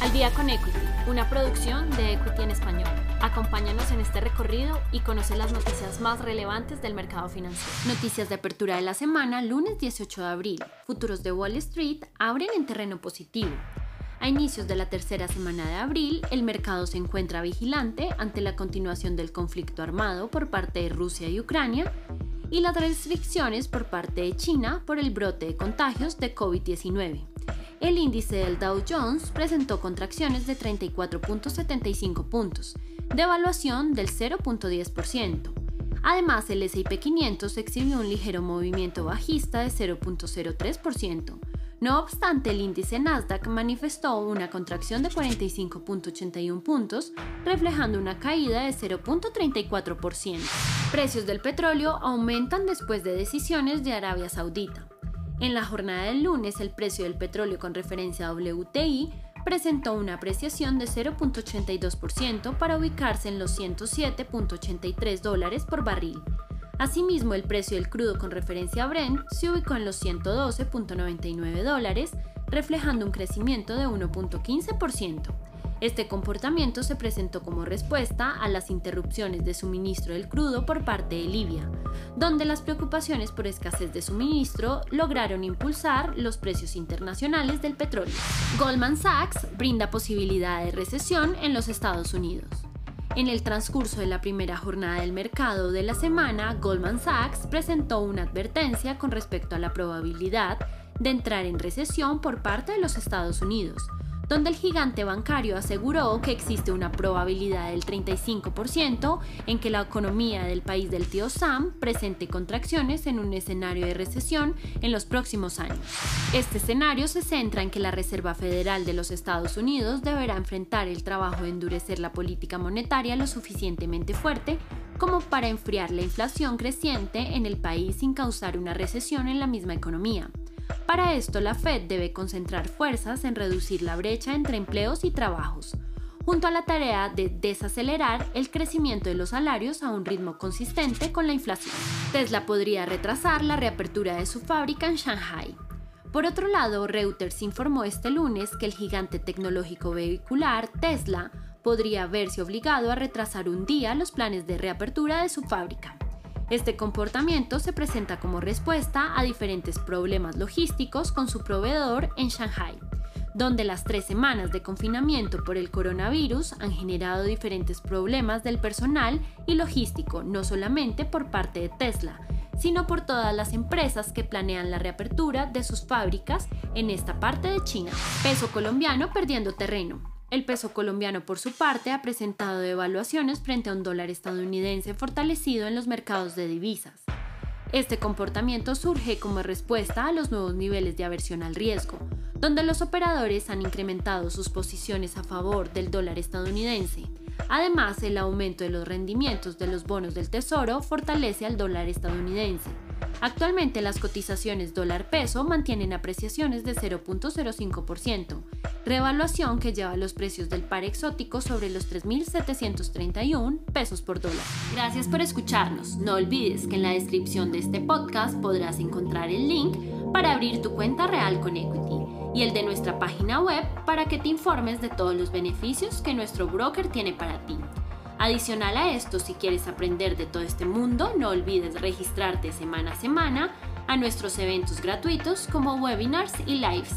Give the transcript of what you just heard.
Al día con Equity, una producción de Equity en español. Acompáñanos en este recorrido y conoce las noticias más relevantes del mercado financiero. Noticias de apertura de la semana, lunes 18 de abril. Futuros de Wall Street abren en terreno positivo. A inicios de la tercera semana de abril, el mercado se encuentra vigilante ante la continuación del conflicto armado por parte de Rusia y Ucrania y las restricciones por parte de China por el brote de contagios de COVID-19 el índice del Dow Jones presentó contracciones de 34.75 puntos, devaluación del 0.10%. Además, el S&P 500 exhibió un ligero movimiento bajista de 0.03%. No obstante, el índice Nasdaq manifestó una contracción de 45.81 puntos, reflejando una caída de 0.34%. Precios del petróleo aumentan después de decisiones de Arabia Saudita. En la jornada del lunes, el precio del petróleo con referencia a WTI presentó una apreciación de 0.82% para ubicarse en los 107.83 dólares por barril. Asimismo, el precio del crudo con referencia a Brent se ubicó en los 112.99 dólares, reflejando un crecimiento de 1.15%. Este comportamiento se presentó como respuesta a las interrupciones de suministro del crudo por parte de Libia, donde las preocupaciones por escasez de suministro lograron impulsar los precios internacionales del petróleo. Goldman Sachs brinda posibilidad de recesión en los Estados Unidos. En el transcurso de la primera jornada del mercado de la semana, Goldman Sachs presentó una advertencia con respecto a la probabilidad de entrar en recesión por parte de los Estados Unidos, donde el gigante bancario aseguró que existe una probabilidad del 35% en que la economía del país del tío Sam presente contracciones en un escenario de recesión en los próximos años. Este escenario se centra en que la Reserva Federal de los Estados Unidos deberá enfrentar el trabajo de endurecer la política monetaria lo suficientemente fuerte como para enfriar la inflación creciente en el país sin causar una recesión en la misma economía. Para esto, la Fed debe concentrar fuerzas en reducir la brecha entre empleos y trabajos, junto a la tarea de desacelerar el crecimiento de los salarios a un ritmo consistente con la inflación. Tesla podría retrasar la reapertura de su fábrica en Shanghai. Por otro lado, Reuters informó este lunes que el gigante tecnológico vehicular Tesla podría verse obligado a retrasar un día los planes de reapertura de su fábrica. Este comportamiento se presenta como respuesta a diferentes problemas logísticos con su proveedor en Shanghai, donde las tres semanas de confinamiento por el coronavirus han generado diferentes problemas del personal y logístico, no solamente por parte de Tesla, sino por todas las empresas que planean la reapertura de sus fábricas en esta parte de China. Peso colombiano perdiendo terreno. El peso colombiano, por su parte, ha presentado devaluaciones frente a un dólar estadounidense fortalecido en los mercados de divisas. Este comportamiento surge como respuesta a los nuevos niveles de aversión al riesgo, donde los operadores han incrementado sus posiciones a favor del dólar estadounidense. Además, el aumento de los rendimientos de los bonos del Tesoro fortalece al dólar estadounidense, Actualmente las cotizaciones dólar-peso mantienen apreciaciones de 0.05%, revaluación que lleva los precios del par exótico sobre los 3.731 pesos por dólar. Gracias por escucharnos. No olvides que en la descripción de este podcast podrás encontrar el link para abrir tu cuenta real con Equity y el de nuestra página web para que te informes de todos los beneficios que nuestro broker tiene para ti. Adicional a esto, si quieres aprender de todo este mundo, no olvides registrarte semana a semana a nuestros eventos gratuitos como webinars y lives.